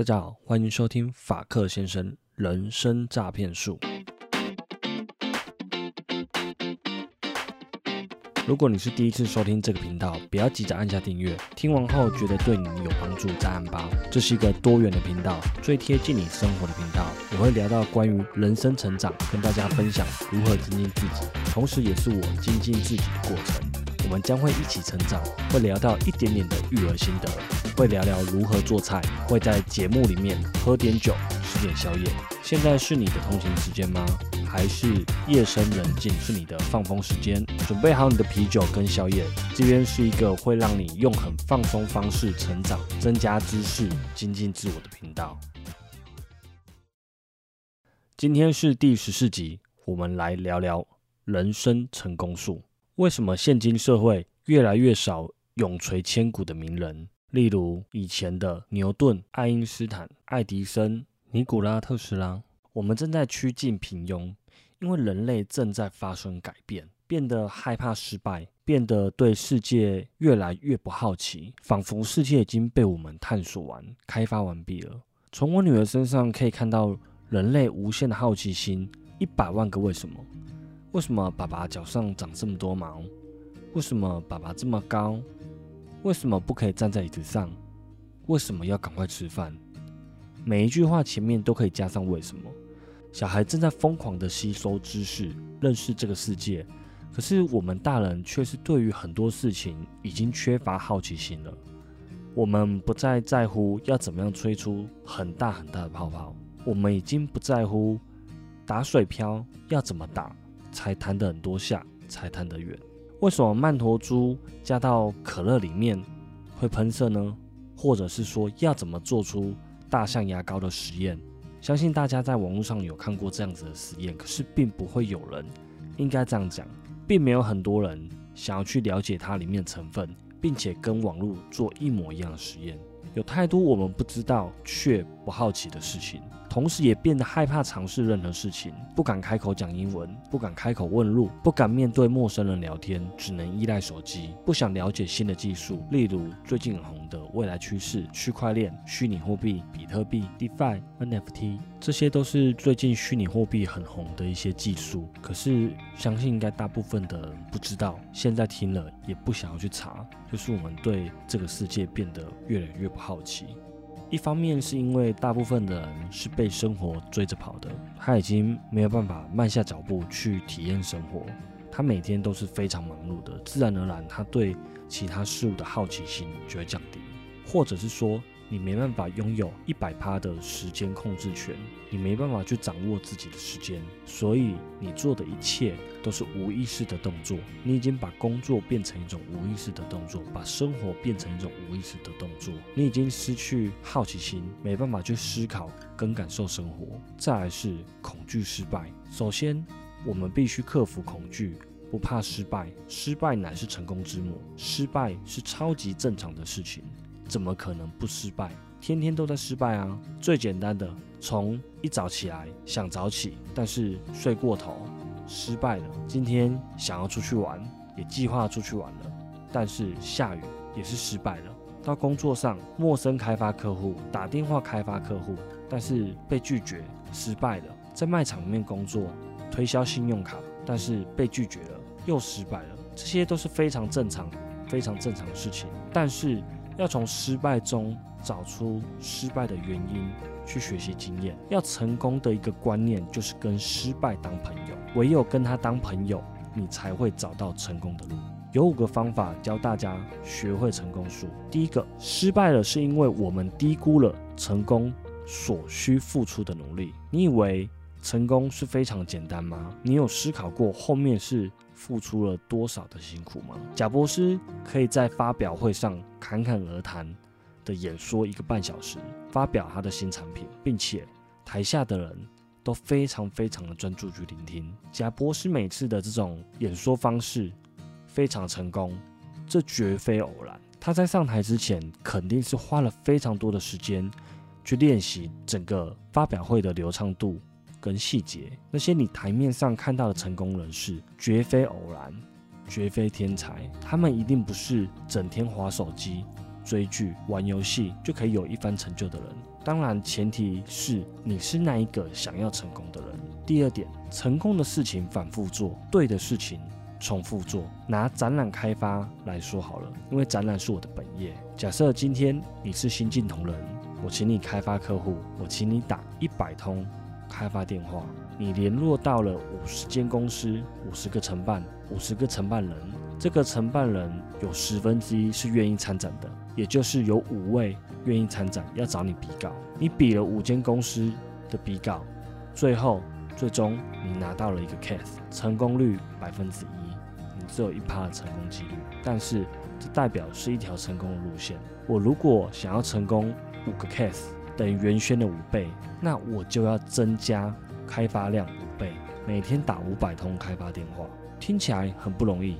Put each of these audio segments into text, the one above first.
大家好，欢迎收听法克先生人生诈骗术。如果你是第一次收听这个频道，不要急着按下订阅，听完后觉得对你有帮助再按吧。这是一个多元的频道，最贴近你生活的频道。我会聊到关于人生成长，跟大家分享如何精进自己，同时也是我精进自己的过程。我们将会一起成长，会聊到一点点的育儿心得，会聊聊如何做菜，会在节目里面喝点酒，吃点宵夜。现在是你的通勤时间吗？还是夜深人静是你的放风时间？准备好你的啤酒跟宵夜，这边是一个会让你用很放松方式成长、增加知识、精进自我的频道。今天是第十四集，我们来聊聊人生成功术。为什么现今社会越来越少永垂千古的名人？例如以前的牛顿、爱因斯坦、爱迪生、尼古拉特斯拉。我们正在趋近平庸，因为人类正在发生改变，变得害怕失败，变得对世界越来越不好奇，仿佛世界已经被我们探索完、开发完毕了。从我女儿身上可以看到人类无限的好奇心，一百万个为什么？为什么爸爸脚上长这么多毛？为什么爸爸这么高？为什么不可以站在椅子上？为什么要赶快吃饭？每一句话前面都可以加上为什么。小孩正在疯狂地吸收知识，认识这个世界，可是我们大人却是对于很多事情已经缺乏好奇心了。我们不再在乎要怎么样吹出很大很大的泡泡，我们已经不在乎打水漂要怎么打才弹得很多下才弹得远。为什么曼陀珠加到可乐里面会喷射呢？或者是说要怎么做出大象牙膏的实验？相信大家在网络上有看过这样子的实验，可是并不会有人，应该这样讲，并没有很多人想要去了解它里面成分，并且跟网络做一模一样的实验。有太多我们不知道却不好奇的事情。同时也变得害怕尝试任何事情，不敢开口讲英文，不敢开口问路，不敢面对陌生人聊天，只能依赖手机，不想了解新的技术，例如最近很红的未来趋势——区块链、虚拟货币、比特币、DeFi、NFT，这些都是最近虚拟货币很红的一些技术。可是相信应该大部分的人不知道，现在听了也不想要去查，就是我们对这个世界变得越来越不好奇。一方面是因为大部分的人是被生活追着跑的，他已经没有办法慢下脚步去体验生活，他每天都是非常忙碌的，自然而然他对其他事物的好奇心就会降低，或者是说。你没办法拥有一百趴的时间控制权，你没办法去掌握自己的时间，所以你做的一切都是无意识的动作。你已经把工作变成一种无意识的动作，把生活变成一种无意识的动作。你已经失去好奇心，没办法去思考跟感受生活。再来是恐惧失败。首先，我们必须克服恐惧，不怕失败。失败乃是成功之母，失败是超级正常的事情。怎么可能不失败？天天都在失败啊！最简单的，从一早起来想早起，但是睡过头，失败了。今天想要出去玩，也计划出去玩了，但是下雨也是失败了。到工作上，陌生开发客户，打电话开发客户，但是被拒绝，失败了。在卖场里面工作，推销信用卡，但是被拒绝了，又失败了。这些都是非常正常、非常正常的事情，但是。要从失败中找出失败的原因，去学习经验。要成功的一个观念就是跟失败当朋友，唯有跟他当朋友，你才会找到成功的路。有五个方法教大家学会成功术。第一个，失败了是因为我们低估了成功所需付出的努力。你以为？成功是非常简单吗？你有思考过后面是付出了多少的辛苦吗？贾博士可以在发表会上侃侃而谈的演说一个半小时，发表他的新产品，并且台下的人都非常非常的专注去聆听。贾博士每次的这种演说方式非常成功，这绝非偶然。他在上台之前肯定是花了非常多的时间去练习整个发表会的流畅度。跟细节，那些你台面上看到的成功人士，绝非偶然，绝非天才，他们一定不是整天划手机、追剧、玩游戏就可以有一番成就的人。当然前提是你是那一个想要成功的人。第二点，成功的事情反复做，对的事情重复做。拿展览开发来说好了，因为展览是我的本业。假设今天你是新进同仁，我请你开发客户，我请你打一百通开发电话，你联络到了五十间公司，五十个承办，五十个承办人。这个承办人有十分之一是愿意参展的，也就是有五位愿意参展，要找你比稿。你比了五间公司的比稿，最后最终你拿到了一个 case，成功率百分之一，你只有一趴的成功几率。但是这代表是一条成功的路线。我如果想要成功五个 case，等于原先的五倍，那我就要增加开发量五倍，每天打五百通开发电话，听起来很不容易。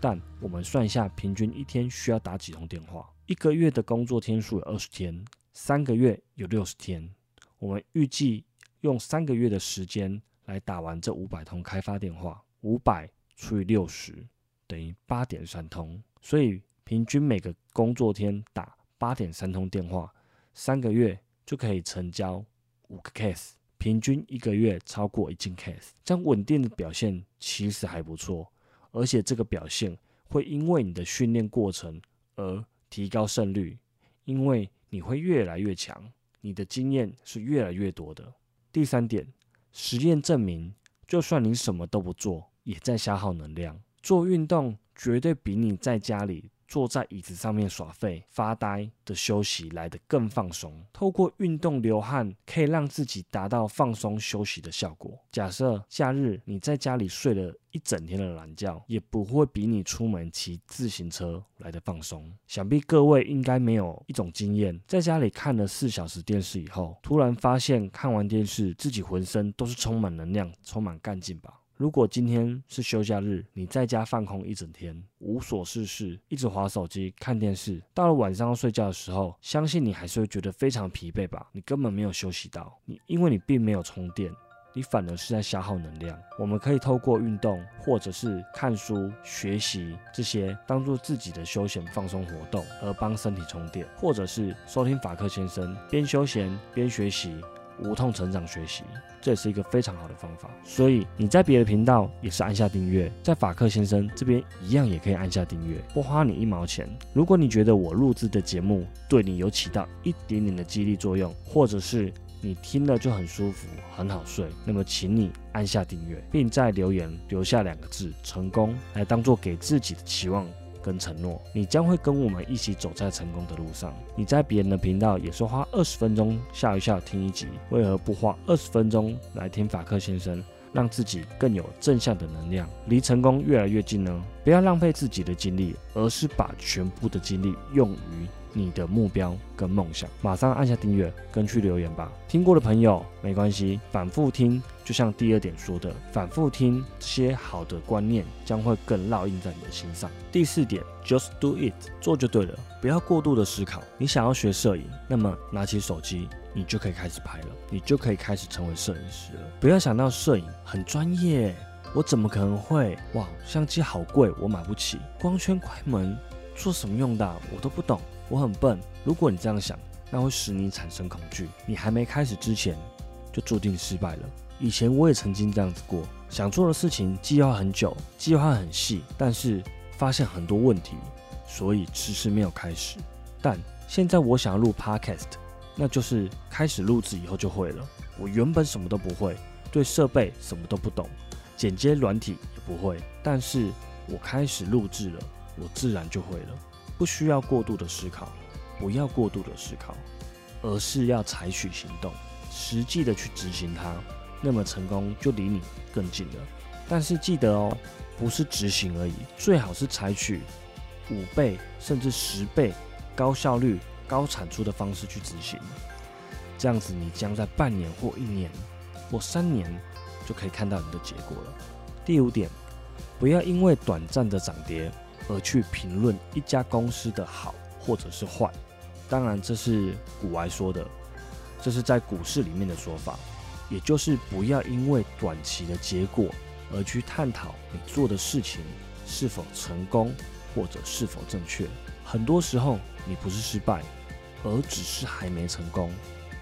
但我们算一下，平均一天需要打几通电话？一个月的工作天数有二十天，三个月有六十天。我们预计用三个月的时间来打完这五百通开发电话，五百除以六十等于八点三通。所以平均每个工作天打八点三通电话，三个月就可以成交五个 case，平均一个月超过一件 case，这样稳定的表现其实还不错。而且这个表现会因为你的训练过程而提高胜率，因为你会越来越强，你的经验是越来越多的。第三点，实验证明，就算你什么都不做，也在消耗能量。做运动绝对比你在家里。坐在椅子上面耍废发呆的休息来得更放松。透过运动流汗，可以让自己达到放松休息的效果。假设假日你在家里睡了一整天的懒觉，也不会比你出门骑自行车来的放松。想必各位应该没有一种经验，在家里看了四小时电视以后，突然发现看完电视自己浑身都是充满能量、充满干劲吧。如果今天是休假日，你在家放空一整天，无所事事，一直划手机、看电视，到了晚上要睡觉的时候，相信你还是会觉得非常疲惫吧？你根本没有休息到，你因为你并没有充电，你反而是在消耗能量。我们可以透过运动，或者是看书、学习这些，当做自己的休闲放松活动，而帮身体充电，或者是收听法克先生，边休闲边学习。无痛成长学习，这也是一个非常好的方法。所以你在别的频道也是按下订阅，在法克先生这边一样也可以按下订阅，不花你一毛钱。如果你觉得我录制的节目对你有起到一点点的激励作用，或者是你听了就很舒服、很好睡，那么请你按下订阅，并在留言留下两个字“成功”来当做给自己的期望。跟承诺，你将会跟我们一起走在成功的路上。你在别人的频道也说花二十分钟笑一笑听一集，为何不花二十分钟来听法克先生，让自己更有正向的能量，离成功越来越近呢？不要浪费自己的精力，而是把全部的精力用于。你的目标跟梦想，马上按下订阅跟去留言吧。听过的朋友没关系，反复听，就像第二点说的，反复听这些好的观念将会更烙印在你的心上。第四点，just do it，做就对了，不要过度的思考。你想要学摄影，那么拿起手机，你就可以开始拍了，你就可以开始成为摄影师了。不要想到摄影很专业，我怎么可能会？哇，相机好贵，我买不起。光圈、快门做什么用的？我都不懂。我很笨。如果你这样想，那会使你产生恐惧。你还没开始之前，就注定失败了。以前我也曾经这样子过，想做的事情计划很久，计划很细，但是发现很多问题，所以迟迟没有开始。但现在我想要录 podcast，那就是开始录制以后就会了。我原本什么都不会，对设备什么都不懂，剪接软体也不会，但是我开始录制了，我自然就会了。不需要过度的思考，不要过度的思考，而是要采取行动，实际的去执行它，那么成功就离你更近了。但是记得哦，不是执行而已，最好是采取五倍甚至十倍高效率、高产出的方式去执行，这样子你将在半年或一年或三年就可以看到你的结果了。第五点，不要因为短暂的涨跌。而去评论一家公司的好或者是坏，当然这是古来说的，这是在股市里面的说法，也就是不要因为短期的结果而去探讨你做的事情是否成功或者是否正确。很多时候你不是失败，而只是还没成功。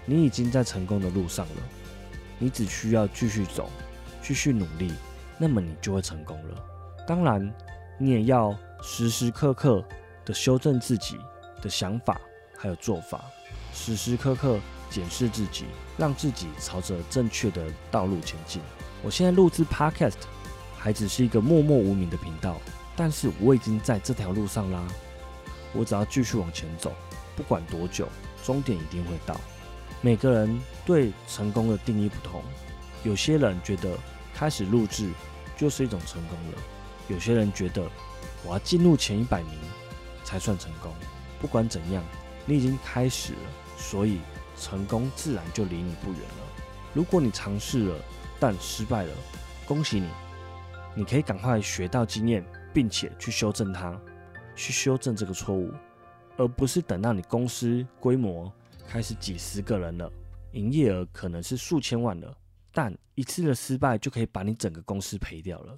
你已经在成功的路上了，你只需要继续走，继续努力，那么你就会成功了。当然，你也要时时刻刻的修正自己的想法还有做法，时时刻刻检视自己，让自己朝着正确的道路前进。我现在录制 Podcast 还只是一个默默无名的频道，但是我已经在这条路上啦。我只要继续往前走，不管多久，终点一定会到。每个人对成功的定义不同，有些人觉得开始录制就是一种成功了，有些人觉得我要进入前一百名才算成功。不管怎样，你已经开始了，所以成功自然就离你不远了。如果你尝试了但失败了，恭喜你，你可以赶快学到经验，并且去修正它。去修正这个错误，而不是等到你公司规模开始几十个人了，营业额可能是数千万了，但一次的失败就可以把你整个公司赔掉了，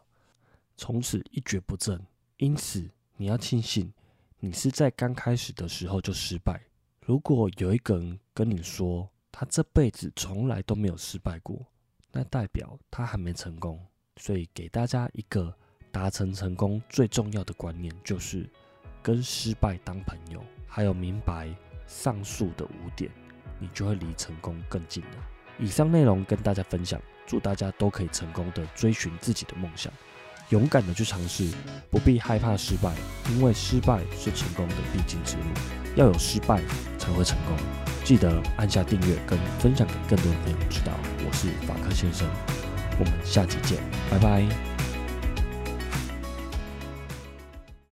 从此一蹶不振。因此，你要庆幸你是在刚开始的时候就失败。如果有一个人跟你说他这辈子从来都没有失败过，那代表他还没成功。所以，给大家一个达成成功最重要的观念就是。跟失败当朋友，还有明白上述的五点，你就会离成功更近了。以上内容跟大家分享，祝大家都可以成功的追寻自己的梦想，勇敢的去尝试，不必害怕失败，因为失败是成功的必经之路。要有失败才会成功。记得按下订阅跟分享给更多的朋友知道。我是法克先生，我们下期见，拜拜。